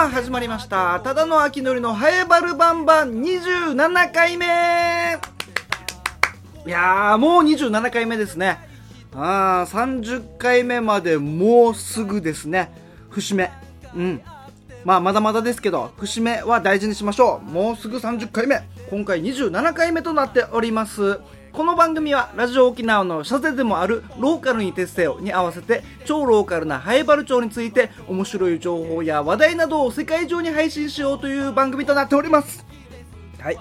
さあ始まりました。ただの秋のりのハエバルバンバン。27回目。いやーもう27回目ですね。あー30回目までもうすぐですね。節目。うん。まあまだまだですけど節目は大事にしましょう。もうすぐ30回目。今回27回目となっております。この番組はラジオ沖縄の社税でもあるローカルに徹せよに合わせて超ローカルなハエバル町について面白い情報や話題などを世界中に配信しようという番組となっております。はい。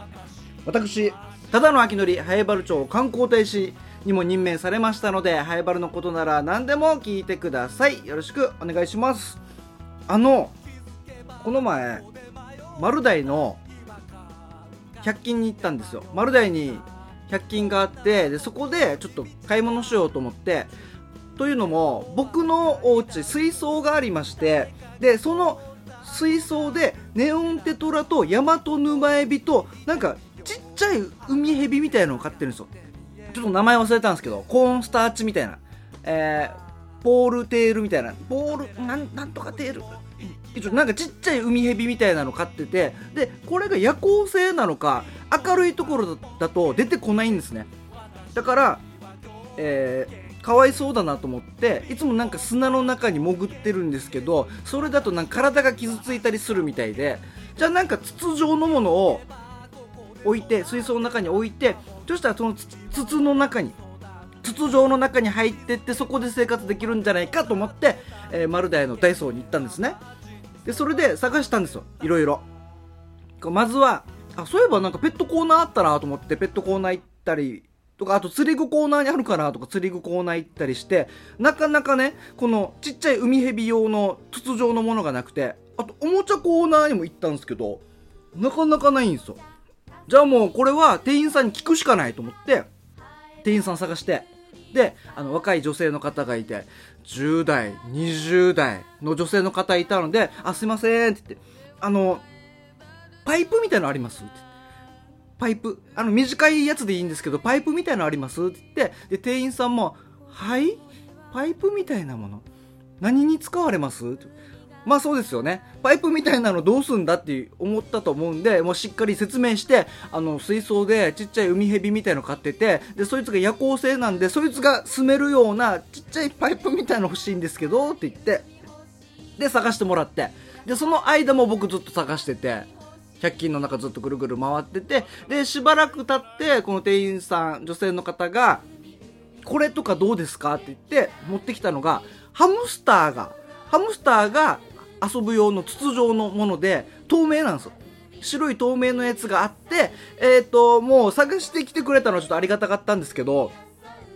私ただの秋のりハエバル町観光大使にも任命されましたのでハエバルのことなら何でも聞いてください。よろしくお願いします。あのこの前丸大の100均に行ったんですよ。丸大に100均があってでそこでちょっと買い物しようと思ってというのも僕のお家水槽がありましてでその水槽でネオンテトラとヤマトヌマエビとなんかちっちゃいウミヘビみたいなのを飼ってるんですよ。ちょっと名前忘れたんですけどコーンスターチみたいな。えー、ポールテールみたいな。ポールなんなんとかテール。一応なんかちっちゃいウミヘビみたいなの飼っててでこれが夜行性なのか明るいところだと出てこないんですね。だからえー、かわいそうだなと思っていつもなんか砂の中に潜ってるんですけどそれだとなんか体が傷ついたりするみたいでじゃあなんか筒状のものを置いて水槽の中に置いてそしたらその筒の中に筒状の中に入ってってそこで生活できるんじゃないかと思って、えー、丸大のダイソーに行ったんですね。でそれで探したんですよ。いろいろまずはあそういえばなんかペットコーナーあったなと思ってペットコーナー行ったりとかあと釣り具コーナーにあるかなとか釣り具コーナー行ったりしてなかなかねこのちっちゃい海蛇用の筒状のものがなくてあとおもちゃコーナーにも行ったんですけどなかなかないんですよ。じゃあもうこれは店員さんに聞くしかないと思って店員さん探してであの若い女性の方がいて10代20代の女性の方いたので「あすいません」って言って「あのパイプみたいのあります?」ってパイプ。あの短いやつでいいんですけどパイプみたいのあります？って言ってで店員さんも「はい？パイプみたいなもの。何に使われます?」まあそうですよね。パイプみたいなのどうすんだって思ったと思うんで、もうしっかり説明して、あの、水槽でちっちゃい海蛇みたいの飼ってて、で、そいつが夜行性なんで、そいつが住めるようなちっちゃいパイプみたいの欲しいんですけど、って言って、で、探してもらって、で、その間も僕ずっと探してて、100均の中ずっとぐるぐる回ってて、で、しばらく経って、この店員さん、女性の方が、これとかどうですか？って言って持ってきたのが、ハムスターが、ハムスターが遊ぶ用の筒状のもので透明なんですよ。白い透明のやつがあってえっ、ー、ともう探してきてくれたのはちょっとありがたかったんですけど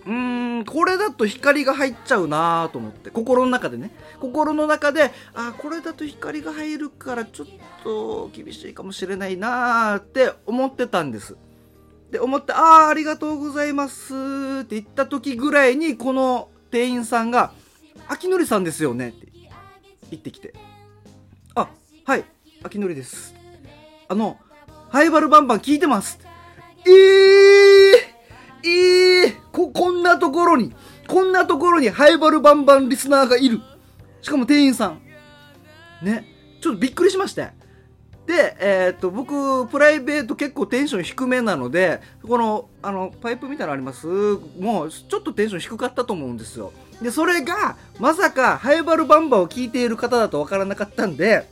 うーんこれだと光が入っちゃうなと思って心の中でね心の中であこれだと光が入るからちょっと厳しいかもしれないなって思ってたんですで思ってああありがとうございますって言った時ぐらいにこの店員さんが「秋のりさんですよね」って言ってきてあ、はい、秋のりです。あの、ハイバルバンバン聞いてます。えー、えー、こ、んなところに、こんなところにハイバルバンバンリスナーがいる。しかも店員さん。ね、ちょっとびっくりしまして。で、えー、っと、僕、プライベート結構テンション低めなので、この、あの、パイプみたいなのあります？もう、ちょっとテンション低かったと思うんですよ。で、それが、まさか、ハイバルバンバンを聞いている方だとわからなかったんで、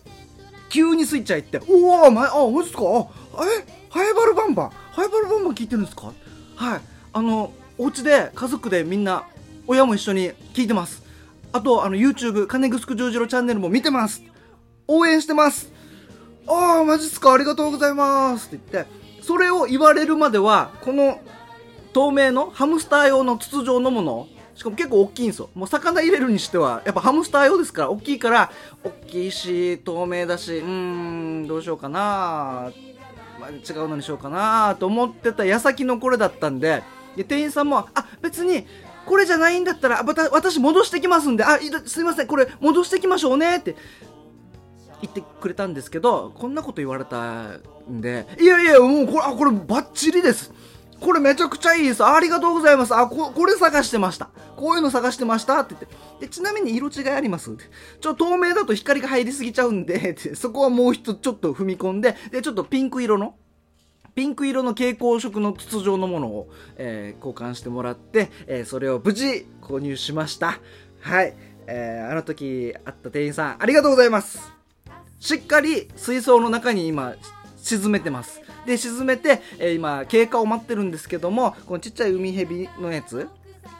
急にスイッチ入って、おお、ま、あ、マジっすか？あ、え？ハイバルバンバン？ハイバルバンバン聞いてるんですか？はい。あの、お家で、家族でみんな、親も一緒に聞いてます。あと、あの、YouTube、金ぐすくジョージロチャンネルも見てます。応援してます。ああ、マジっすかありがとうございますって言って、それを言われるまでは、この透明のハムスター用の筒状のものしかも結構大きいんですよ。もう魚入れるにしては、やっぱハムスター用ですから、大きいから、大きいし、透明だし、うーん、どうしようかな、まあ、違うのにしようかなと思ってた矢先のこれだったんで、で、店員さんも、あ、別に、これじゃないんだったら、また私戻してきますんで、あ、すいません、これ戻してきましょうねって言ってくれたんですけど、こんなこと言われたんで、いやいや、もうこれ、あ、これバッチリです。これめちゃくちゃいいです。ありがとうございます。あ、ここれ探してました。こういうの探してましたって言って。で、ちなみに色違いありますちょ、透明だと光が入りすぎちゃうんで、そこはもう一つちょっと踏み込んで、で、ちょっとピンク色の、ピンク色の蛍光色の筒状のものを、えー、交換してもらって、えー、それを無事購入しました。はい。えー、あの時会った店員さん、ありがとうございます。しっかり水槽の中に今、沈めてます。で、沈めて、えー、今、経過を待ってるんですけども、このちっちゃい海蛇のやつ、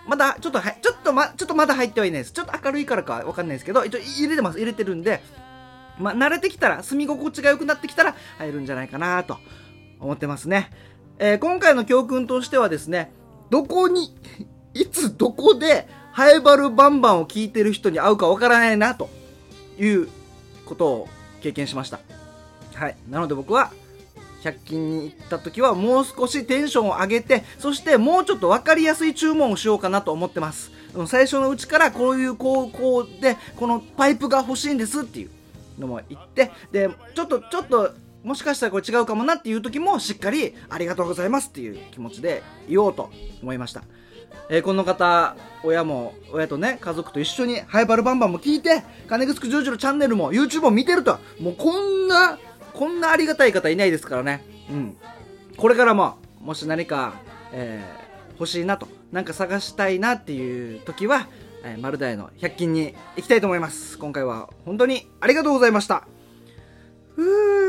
まだ、ちょっとは、ちょっとま、ちょっとまだ入ってはいないです。ちょっと明るいからかわかんないですけど、一応入れてます。入れてるんで、まあ、慣れてきたら、住み心地が良くなってきたら、入るんじゃないかなと思ってますね。えー、今回の教訓としてはですね、どこに、いつどこで、ハエバルバンバンを聞いてる人に会うかわからないな、ということを経験しました。はい。なので僕は、100均に行った時はもう少しテンションを上げて、そしてもうちょっと分かりやすい注文をしようかなと思ってます。最初のうちからこういう高校で、このパイプが欲しいんですっていうのも言って、で、ちょっと、ちょっと、もしかしたらこれ違うかもなっていう時もしっかりありがとうございますっていう気持ちで言おうと思いました。えー、この方、親も、親とね、家族と一緒に、ハイバルバンバンも聞いて、金城ジョージのチャンネルも YouTube も見てると、もうこんなこんなありがたい方いないですからね。うん。これからも、もし何か、えー、欲しいなと、なんか探したいなっていう時は、えー、丸大の100均に行きたいと思います。今回は本当にありがとうございました。ふぅ、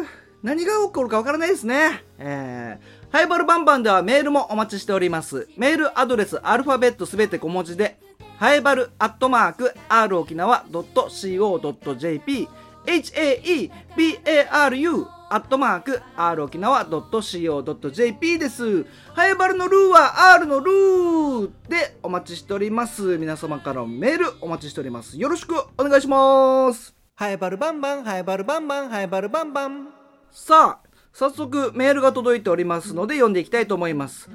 何が起こるかわからないですね。えー、ハイバルバンバンではメールもお待ちしております。メールアドレス、アルファベットすべて小文字で、ハイバルアットマーク、r 沖縄 .co.jp haebaru アットマーク r 沖縄 .co.jp です。ハエバルのルーは R のルーでお待ちしております。皆様からメールお待ちしております。よろしくお願いします。ハエバルバンバン、ハエバルバンバン、ハエバルバンバン。さあ、早速メールが届いておりますので読んでいきたいと思います。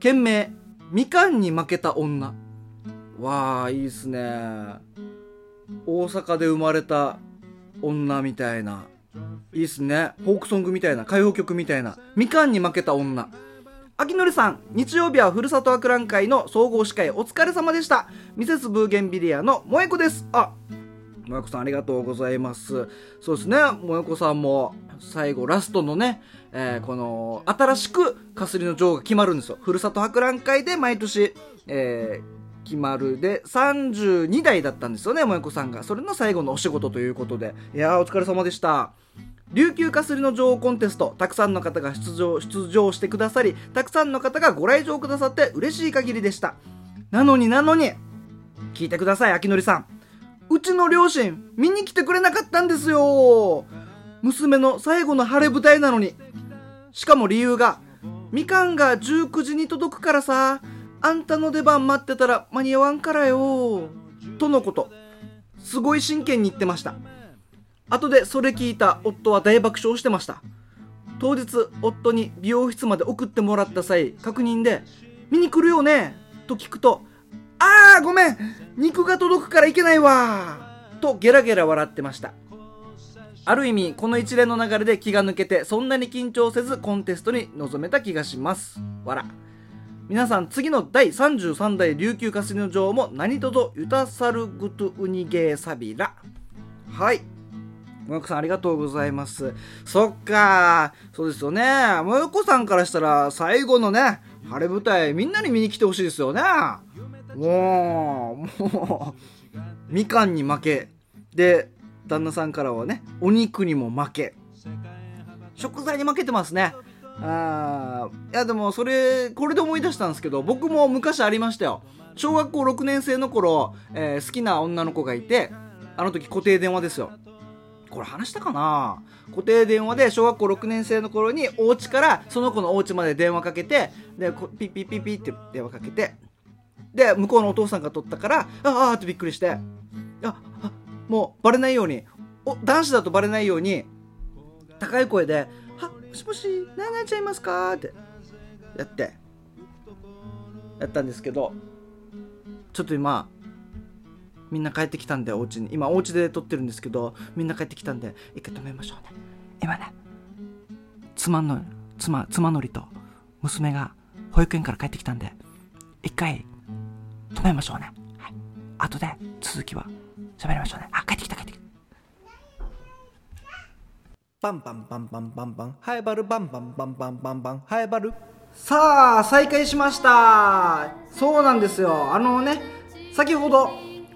件名、みかんに負けた女。わあ、いいっすね。大阪で生まれた女みたいな。いいっすね。フォークソングみたいな、歌謡曲みたいな。みかんに負けた女。秋のりさん、日曜日はふるさと博覧会の総合司会お疲れ様でした。ミセスブーゲンビリアの萌子です。あ、萌子さんありがとうございます。そうですね、萌子さんも最後ラストのね、えー、この新しくかすりの女王が決まるんですよ。ふるさと博覧会で毎年、えー決まるで32代だったんですよね萌子さんが。それの最後のお仕事ということで。いやーお疲れ様でした。琉球かすりの女王コンテストたくさんの方が出場出場してくださりたくさんの方がご来場くださって嬉しい限りでした。なのになのに聞いてください秋のりさん。うちの両親見に来てくれなかったんですよ娘の最後の晴れ舞台なのにしかも理由がみかんが19時に届くからさあんたの出番待ってたら間に合わんからよ。とのこと。すごい真剣に言ってました。後でそれ聞いた夫は大爆笑してました。当日、夫に美容室まで送ってもらった際、確認で、見に来るよねと聞くと、ああごめん。肉が届くからいけないわ。とゲラゲラ笑ってました。ある意味、この一連の流れで気が抜けて、そんなに緊張せずコンテストに臨めた気がします。わら。皆さん次の第33代琉球かすりの女王も何とぞゆたさるぐとうにげーさびら。はい。もよこさんありがとうございます。そっか。そうですよね。もよこさんからしたら最後のね晴れ舞台みんなに見に来てほしいですよね。もうもうみかんに負け。で旦那さんからはねお肉にも負け。食材に負けてますね。あいやでもそれこれで思い出したんですけど僕も昔ありましたよ。小学校6年生の頃、えー、好きな女の子がいてあの時固定電話ですよ。これ話したかな？固定電話で小学校6年生の頃にお家からその子のお家まで電話かけてでピッピッピッピッって電話かけてで向こうのお父さんが取ったからああってびっくりして。ああもうバレないように。お男子だとバレないように高い声でもしもし何々ちゃいますか?」ってやって。やったんですけどちょっと今みんな帰ってきたんでお家に。今お家で撮ってるんですけどみんな帰ってきたんで一回止めましょうね。今ね妻の妻妻のりと娘が保育園から帰ってきたんで一回止めましょうね、はい、後で続きは喋りましょうね。あ帰ってきた帰ってきた。バンバンバンバンバンバン。ハエバルバンバンバンバンバン。バンハエバル。さあ再開しました。そうなんですよ。あのね先ほど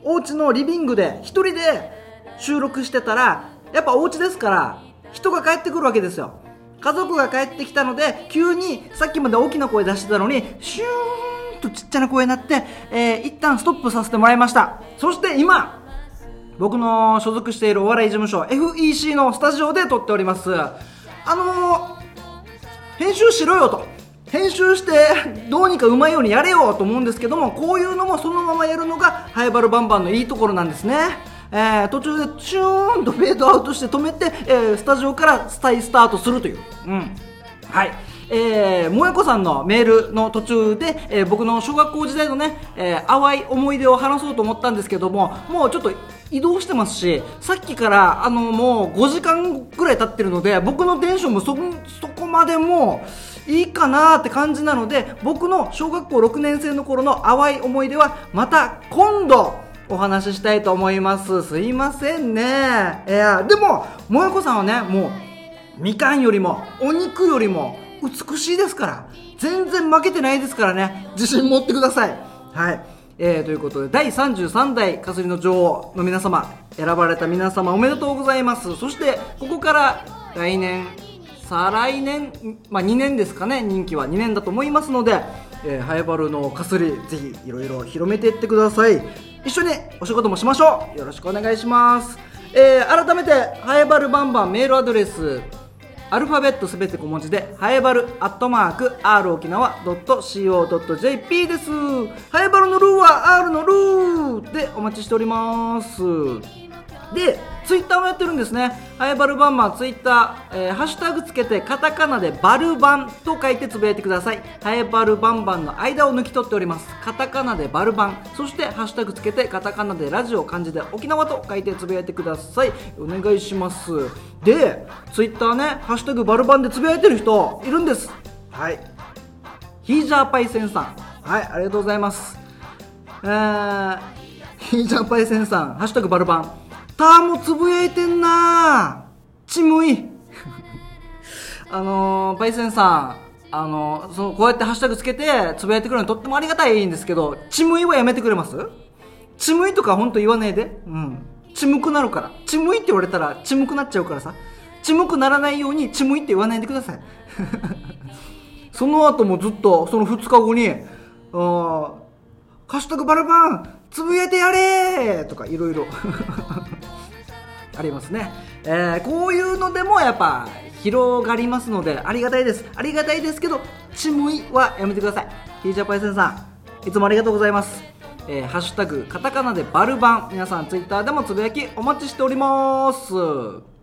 お家のリビングで一人で収録してたらやっぱお家ですから人が帰ってくるわけですよ。家族が帰ってきたので急にさっきまで大きな声出してたのにシューンとちっちゃな声になって、えー、一旦ストップさせてもらいました。そして今僕の所属しているお笑い事務所 FEC のスタジオで撮っております。あのー、編集しろよと。編集してどうにかうまいようにやれよと思うんですけどもこういうのもそのままやるのがハイバルバンバンのいいところなんですね。えー、途中でシューンとフェードアウトして止めて、えー、スタジオからスタイスタートするという、うん、はい。えー、萌子さんのメールの途中で、えー、僕の小学校時代のね、えー、淡い思い出を話そうと思ったんですけどももうちょっと移動してますしさっきからあのもう5時間ぐらい経ってるので僕のテンションもそそこまでもいいかなって感じなので僕の小学校6年生の頃の淡い思い出はまた今度お話ししたいと思います。すいませんね。いやでも萌子さんはねもうみかんよりもお肉よりも美しいですから。全然負けてないですからね。自信持ってください。はい。えー、ということで第33代かすりの女王の皆様選ばれた皆様おめでとうございます。そしてここから来年再来年、まあ、2年ですかね。任期は2年だと思いますので、えー、ハエバルのかすりぜひいろいろ広めていってください。一緒にお仕事もしましょう。よろしくお願いします、えー、改めてハエバルバンバンメールアドレス。アルファベットすべて小文字で、はやばるアットマーク、r 沖縄 .co.jp です。はやばるのルーは R のルーでお待ちしております。で、ツイッターもやってるんですね。ハイバルバンバンツイッター、えー、ハッシュタグつけてカタカナでバルバンと書いてつぶやいてください。ハイバルバンバンの間を抜き取っております。カタカナでバルバン、そしてハッシュタグつけてカタカナでラジオ漢字で沖縄と書いてつぶやいてください。お願いします。で、ツイッターね、ハッシュタグバルバンでつぶやいてる人いるんです。はい。ヒージャーパイセンさん。はい、ありがとうございます。えー、ヒージャーパイセンさん、ハッシュタグバルバン。ターもつぶやいてんな。ちむい。あのー、パイセンさん。あのー、そのこうやってハッシュタグつけてつぶやいてくれるのとってもありがたいんですけどちむいはやめてくれます？ちむいとかほんと言わないで。うん。ちむくなるから。ちむいって言われたらちむくなっちゃうからさ。ちむくならないようにちむいって言わないでください。その後もずっとその2日後に「あハッシュタグバルバンつぶやいてやれとかいろいろ。ありますね、えー、こういうのでもやっぱ広がりますのでありがたいです。ありがたいですけどちむいはやめてください。ヒージャパイセンさんいつもありがとうございます。えー、ハッシュタグカタカナでバルバン。皆さんツイッターでもつぶやきお待ちしております。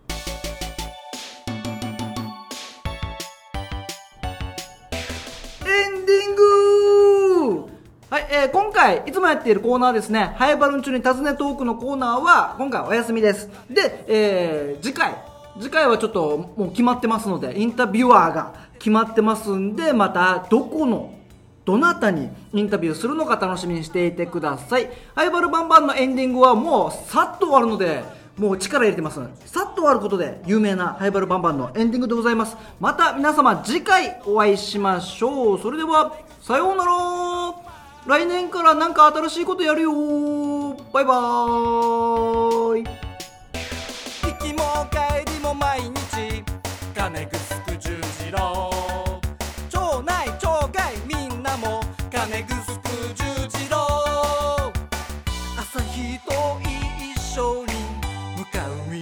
えー、今回いつもやっているコーナーですね。ハイバルン中に尋ねトークのコーナーは今回お休みです。で、えー、次回。次回はちょっともう決まってますのでインタビュアーが決まってますんでまたどこのどなたにインタビューするのか楽しみにしていてください。ハイバルバンバンのエンディングはもうさっと終わるのでもう力入れてますさっと終わることで有名なハイバルバンバンのエンディングでございます。また皆様次回お会いしましょう。それではさようなら。来年からなんか新しいことやるよ。バイバーイ。行きも帰りも毎日。金ぐすく十字路。町内町外みんなも。金ぐすく十字路。朝日と一緒に向かう